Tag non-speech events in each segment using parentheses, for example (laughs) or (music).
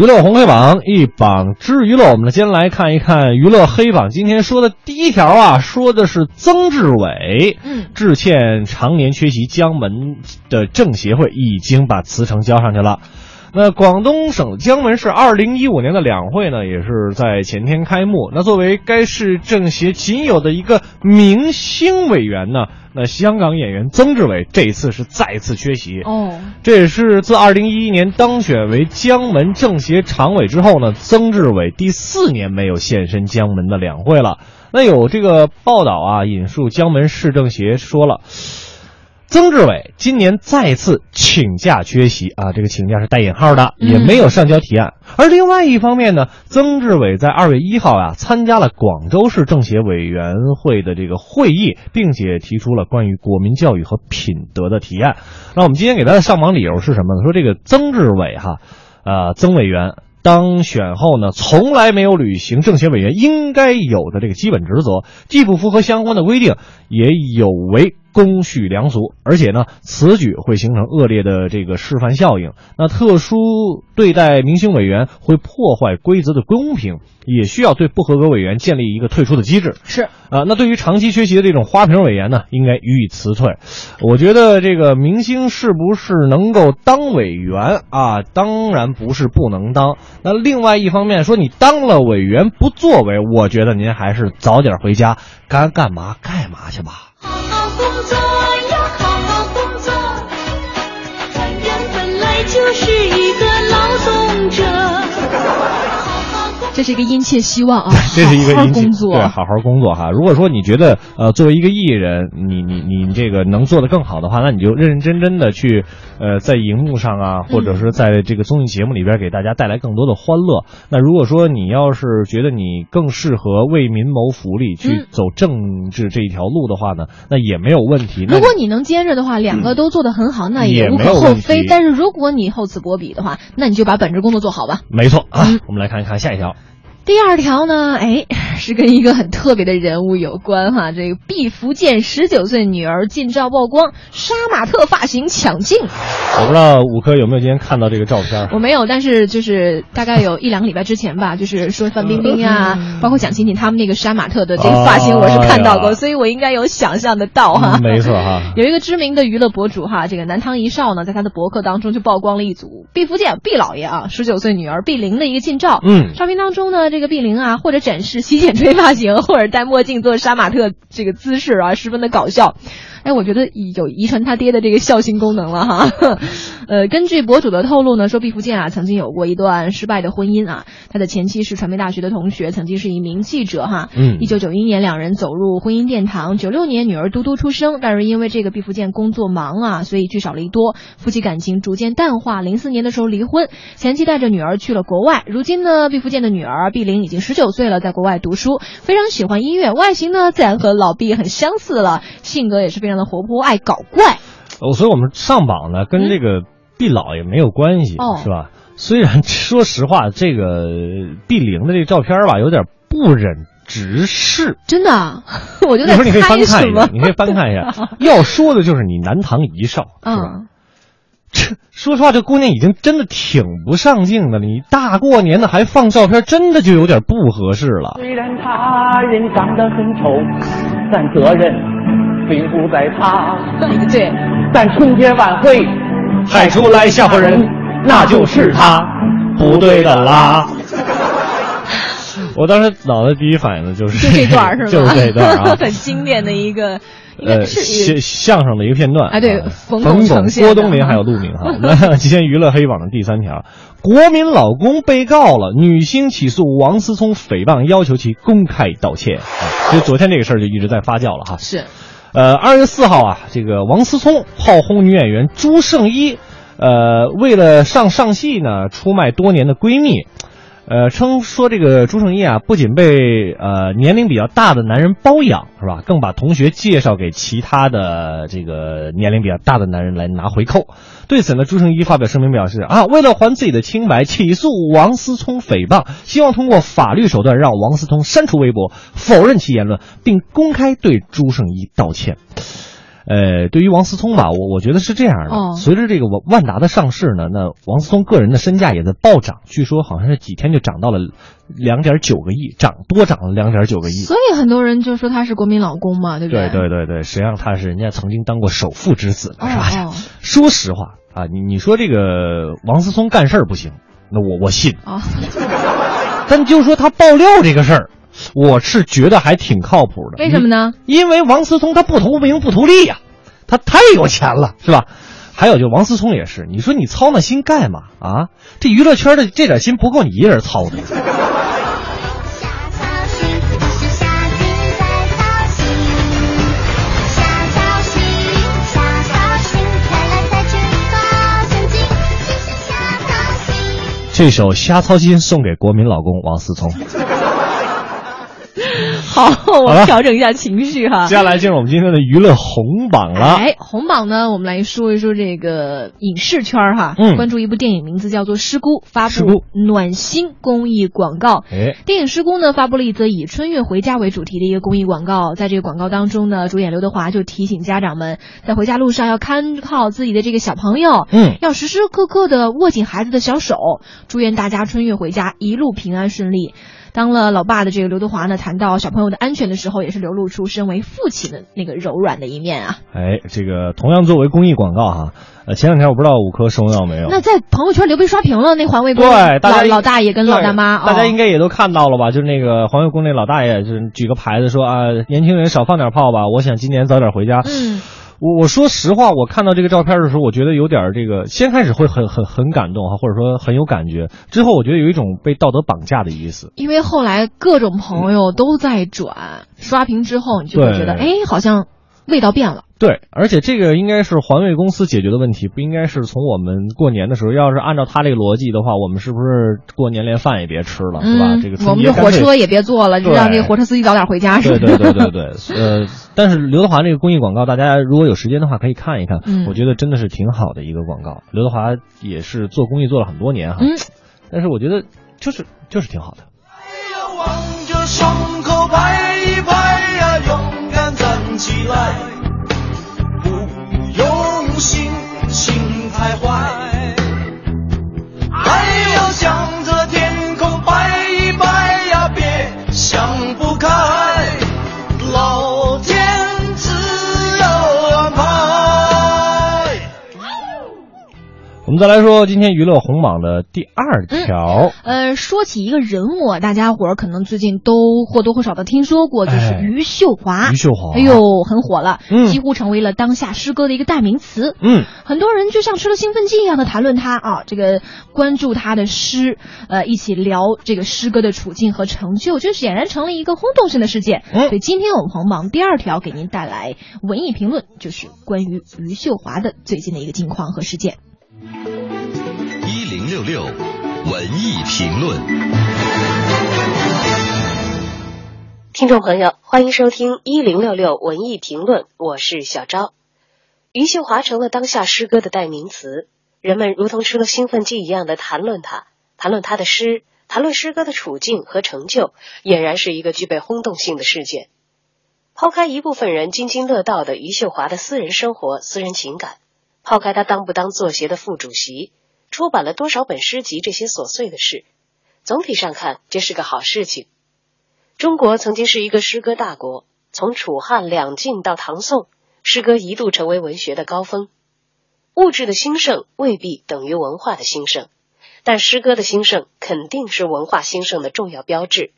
娱乐红黑榜一榜之娱乐，我们先来看一看娱乐黑榜。今天说的第一条啊，说的是曾志伟，嗯，致歉常年缺席江门的政协会，已经把辞呈交上去了。那广东省江门市二零一五年的两会呢，也是在前天开幕。那作为该市政协仅有的一个明星委员呢，那香港演员曾志伟这一次是再次缺席。哦，这也是自二零一一年当选为江门政协常委之后呢，曾志伟第四年没有现身江门的两会了。那有这个报道啊，引述江门市政协说了。曾志伟今年再次请假缺席啊，这个请假是带引号的，也没有上交提案。而另外一方面呢，曾志伟在二月一号啊参加了广州市政协委员会的这个会议，并且提出了关于国民教育和品德的提案。那我们今天给他的上榜理由是什么呢？说这个曾志伟哈，呃，曾委员。当选后呢，从来没有履行政协委员应该有的这个基本职责，既不符合相关的规定，也有违公序良俗，而且呢，此举会形成恶劣的这个示范效应。那特殊对待明星委员会破坏规则的公平，也需要对不合格委员建立一个退出的机制。是啊，那对于长期缺席的这种花瓶委员呢，应该予以辞退。我觉得这个明星是不是能够当委员啊？当然不是不能当。那另外一方面说，你当了委员不作为，我觉得您还是早点回家，该干嘛干嘛去吧。好好工作呀好好工作，人本来就是这是一个殷切希望啊，(laughs) 这是一个殷切工作，对，好好工作哈。如果说你觉得呃，作为一个艺人，你你你这个能做得更好的话，那你就认认真真的去呃，在荧幕上啊，或者是在这个综艺节目里边给大家带来更多的欢乐。那如果说你要是觉得你更适合为民谋福利，去嗯走政治这一条路的话呢，那也没有问题。如果你能兼着的话，两个都做得很好，那也无可厚非。但是如果你厚此薄彼的话，那你就把本职工作做好吧。没错啊，嗯我们来看一看下一条。第二条呢，哎，是跟一个很特别的人物有关哈。这个毕福剑十九岁女儿近照曝光，杀马特发型抢镜。我不知道五科有没有今天看到这个照片？我没有，但是就是大概有一两个礼拜之前吧，就是说范冰冰啊，包括蒋勤勤他们那个杀马特的这个发型，我是看到过，哎所以我应该有想象得到哈。嗯没错哈。有一个知名的娱乐博主哈，这个南唐一少呢，在他的博客当中就曝光了一组毕福剑毕老爷啊，十九岁女儿毕玲的一个近照。嗯照片当中呢，这个毕玲啊，或者展示洗 (laughs) 吹发型，或者戴墨镜做杀马特这个姿势啊，十分的搞笑。哎，我觉得有遗传他爹的这个孝心功能了哈。呃，根据博主的透露呢，说毕福剑啊曾经有过一段失败的婚姻啊，他的前妻是传媒大学的同学，曾经是一名记者哈。嗯一九九一年两人走入婚姻殿堂，九六年女儿嘟嘟出生，但是因为这个毕福剑工作忙啊，所以聚少离多，夫妻感情逐渐淡化。零四年的时候离婚，前妻带着女儿去了国外。如今呢，毕福剑的女儿毕玲已经十九岁了，在国外读书，非常喜欢音乐，外形呢自然和老毕很相似了，性格也是非常的活泼，爱搞怪。哦，所以我们上榜呢，跟这个毕老也没有关系，哦是吧？虽然 (laughs) 说实话，这个毕玲的这个照片吧，有点不忍直视。真的啊，(laughs) 我就一在会儿你可以翻猜什么看一下，。你可以翻看一下。(laughs) 要说的就是你南唐遗少，是吧？嗯，这说实话，这姑娘已经真的挺不上镜的了。你大过年的还放照片，真的就有点不合适了。虽然他人长得很丑，但责任并不在他。对，但春节晚会派出来吓唬人，那就是他，不对的啦。(laughs) 我当时脑子第一反应的就是就这段是吧？(laughs) 就是这段儿啊，(laughs) 很经典的一个，应该呃，是相相声的一个片段。哎对啊冯冯巩、郭冬临还有陆明哈。那今天娱乐黑榜的第三条，国民老公被告了，女星起诉王思聪诽谤，要求其公开道歉。啊，其实昨天这个事儿就一直在发酵了哈。是呃，二月四号啊，这个王思聪炮轰女演员朱圣一，呃，为了上上戏呢，出卖多年的闺蜜。呃，称说这个朱圣一啊，不仅被呃年龄比较大的男人包养，是吧？更把同学介绍给其他的这个年龄比较大的男人来拿回扣。对此呢，朱圣一发表声明表示啊，为了还自己的清白，起诉王思聪诽谤，希望通过法律手段让王思聪删除微博，否认其言论，并公开对朱圣一道歉。呃，对于王思聪吧，我我觉得是这样的。哦随着这个万万达的上市呢，那王思聪个人的身价也在暴涨，据说好像是几天就涨到了两点九个亿，涨多涨了两点九个亿。所以很多人就说他是国民老公嘛，对不对对对对对，实际上他是人家曾经当过首富之子，哦是吧？哦 (laughs) 说实话啊，你你说这个王思聪干事儿不行，那我我信，啊，(laughs) 但就说他爆料这个事儿，我是觉得还挺靠谱的。为什么呢？因为王思聪他不图名不图利呀、他太有钱了，是吧？还有就王思聪也是，你说你操那心干嘛啊？这娱乐圈的这点心不够你一人操的。这首《瞎操心》送给国民老公王思聪。好，我了们调整一下情绪哈。接下来进入我们今天的娱乐红榜了。哎，红榜呢，我们来说一说这个影视圈哈，嗯关注一部电影，名字叫做《失孤》，发布暖心公益广告。哎，电影《失孤》呢，发布了一则以春运回家为主题的一个公益广告。在这个广告当中呢，主演刘德华就提醒家长们，在回家路上要看好自己的这个小朋友，嗯要时时刻刻的握紧孩子的小手，祝愿大家春运回家一路平安顺利。当了老爸的这个刘德华呢，谈到小朋友的安全的时候，也是流露出身为父亲的那个柔软的一面啊。哎，这个同样作为公益广告哈，呃，前两天我不知道五科收到没有？那在朋友圈刘被刷屏了，那环卫工对，大家老老大爷跟老大妈，对大家哦应该也都看到了吧？就是那个环卫工那老大爷，就是举个牌子说啊，年轻人少放点炮吧，我想今年早点回家。嗯。我我说实话，我看到这个照片的时候，我觉得有点儿这个，先开始会很很很感动哈，或者说很有感觉，之后我觉得有一种被道德绑架的意思。因为后来各种朋友都在转，刷屏之后，你就会觉得，哎，好像味道变了。对，而且这个应该是环卫公司解决的问题，不应该是从我们过年的时候。要是按照他这个逻辑的话，我们是不是过年连饭也别吃了，是吧？嗯，这个我们这火车也别坐了，就让这个火车司机早点回家，是吧？对对对对对，呃，但是刘德华这个公益广告，大家如果有时间的话可以看一看，嗯我觉得真的是挺好的一个广告。刘德华也是做公益做了很多年哈，嗯，但是我觉得就是就是挺好的。望着胸口拍一拍呀，勇敢站起来，不用心心太坏，我们再来说今天娱乐红榜的第二条，呃，说起一个人物啊，大家伙儿可能最近都或多或少的听说过，就是哎余秀华。余秀华哎呦，很火了，嗯几乎成为了当下诗歌的一个代名词。嗯，很多人就像吃了兴奋剂一样的谈论他啊，这个关注他的诗，呃，一起聊这个诗歌的处境和成就，就显然成了一个轰动性的事件。嗯所以今天我们红榜第二条给您带来文艺评论，就是关于余秀华的最近的一个近况和事件。零六六文艺评论。听众朋友，欢迎收听一零六六文艺评论，我是小昭。余秀华成了当下诗歌的代名词，人们如同吃了兴奋剂一样的谈论他，谈论他的诗，谈论诗歌的处境和成就，俨然是一个具备轰动性的事件。抛开一部分人津津乐道的余秀华的私人生活、私人情感，抛开他当不当作协的副主席，出版了多少本诗集这些琐碎的事，总体上看，这是个好事情。中国曾经是一个诗歌大国，从楚汉两晋到唐宋，诗歌一度成为文学的高峰。物质的兴盛未必等于文化的兴盛，但诗歌的兴盛肯定是文化兴盛的重要标志。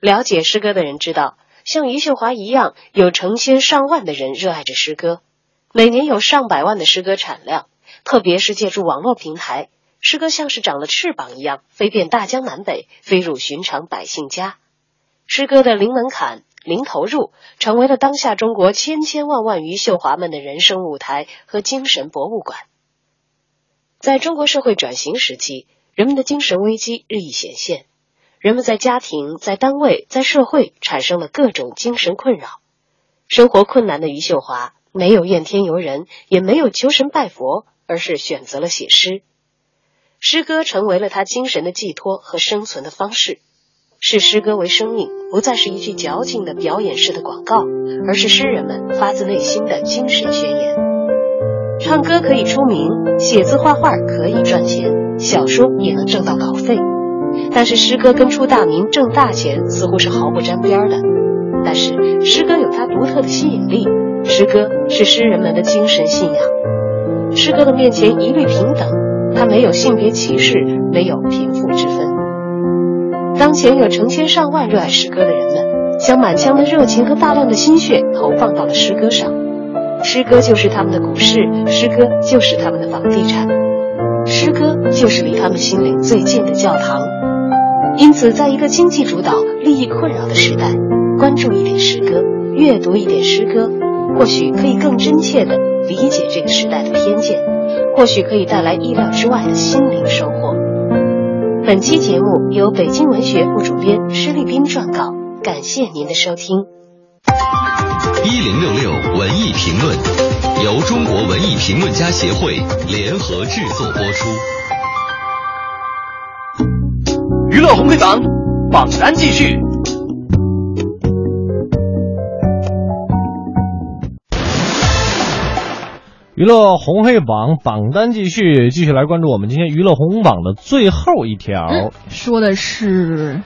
了解诗歌的人知道，像余秀华一样，有成千上万的人热爱着诗歌，每年有上百万的诗歌产量。特别是借助网络平台，诗歌像是长了翅膀一样，飞遍大江南北，飞入寻常百姓家。诗歌的零门槛、零投入，成为了当下中国千千万万余秀华们的人生舞台和精神博物馆。在中国社会转型时期，人们的精神危机日益显现，人们在家庭、在单位、在社会产生了各种精神困扰。生活困难的余秀华没有怨天尤人，也没有求神拜佛，而是选择了写诗。诗歌成为了他精神的寄托和生存的方式。视诗歌为生命，不再是一句矫情的表演式的广告，而是诗人们发自内心的精神宣言。唱歌可以出名，写字画画可以赚钱，小说也能挣到稿费。但是诗歌跟出大名、挣大钱似乎是毫不沾边的。但是诗歌有它独特的吸引力，诗歌是诗人们的精神信仰。诗歌的面前一律平等，它没有性别歧视，没有贫富之分。当前有成千上万热爱诗歌的人们，将满腔的热情和大量的心血投放到了诗歌上。诗歌就是他们的股市，诗歌就是他们的房地产，诗歌就是离他们心灵最近的教堂。因此，在一个经济主导、利益困扰的时代，关注一点诗歌，阅读一点诗歌，或许可以更真切的理解这个时代的偏见，或许可以带来意料之外的心灵收获。本期节目由北京文学副主编施立斌撰稿，感谢您的收听。一零六六文艺评论由中国文艺评论家协会联合制作播出。娱乐红黑榜榜单继续。娱乐红黑榜榜单继续，继续来关注我们今天娱乐红榜的最后一条。嗯说的是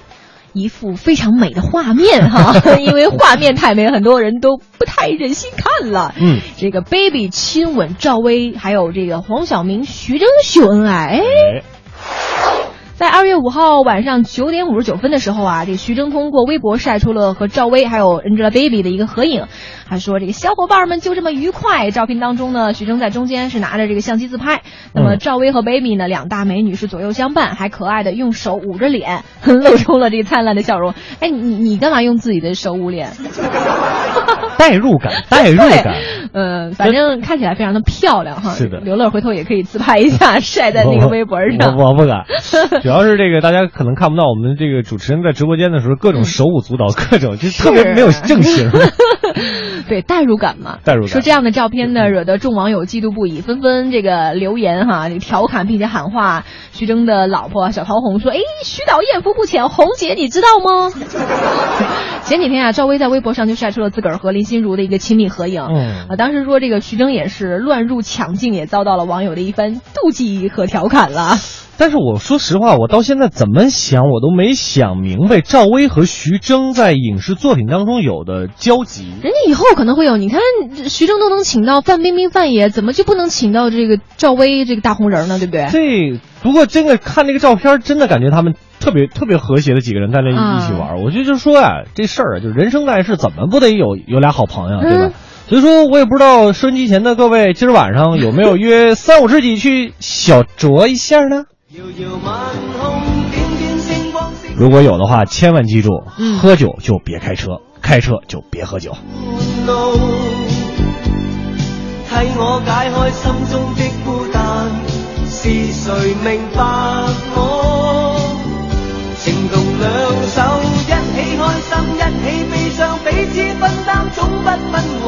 一幅非常美的画面哈，(laughs) 因为画面太美，很多人都不太忍心看了。嗯，这个 baby 亲吻赵薇，还有这个黄晓明、徐峥秀恩爱。哎在二月五号晚上九点五十九分的时候啊，这个徐峥通过微博晒出了和赵薇还有 Angelababy 的一个合影，还说这个小伙伴们就这么愉快。照片当中呢，徐峥在中间是拿着这个相机自拍，那么嗯赵薇和 Baby 呢两大美女是左右相伴，还可爱的用手捂着脸，(laughs) 露出了这个灿烂的笑容。哎，你你干嘛用自己的手捂脸？(laughs) 代入感，(laughs) 代入感。嗯，反正看起来非常的漂亮哈。是的刘乐回头也可以自拍一下，(laughs) 晒在那个微博上。我我不敢，(laughs) 主要是这个大家可能看不到我们这个主持人在直播间的时候，各种手舞足蹈，各种就是特别没有正形。对，代入感嘛，代入感说这样的照片呢，惹得众网友嫉妒不已，纷纷这个留言哈，这个调侃并且喊话徐峥的老婆小陶虹说：“哎，徐导艳福不浅，红姐你知道吗？” (laughs) 前几天啊，赵薇在微博上就晒出了自个儿和林心如的一个亲密合影。嗯啊，当时说这个徐峥也是乱入抢镜，也遭到了网友的一番妒忌和调侃了。但是我说实话，我到现在怎么想，我都没想明白赵薇和徐峥在影视作品当中有的交集。人家以后可能会有，你看徐峥都能请到范冰冰、范爷，怎么就不能请到这个赵薇这个大红人呢？对不对？这不过真的看这个照片，真的感觉他们特别特别和谐的几个人在那啊一起玩。我就就是说啊、这事儿啊，就人生在世，怎么不得有有俩好朋友，对吧？嗯所以说我也不知道收音机前的各位，今儿晚上有没有约三五知己去小酌一下呢？如果有的话，千万记住，嗯喝酒就别开车，开车就别喝酒。替我解开心中的孤单，是谁明白我？情同兩手，一起開心，一起悲傷，彼此分擔，總不分我。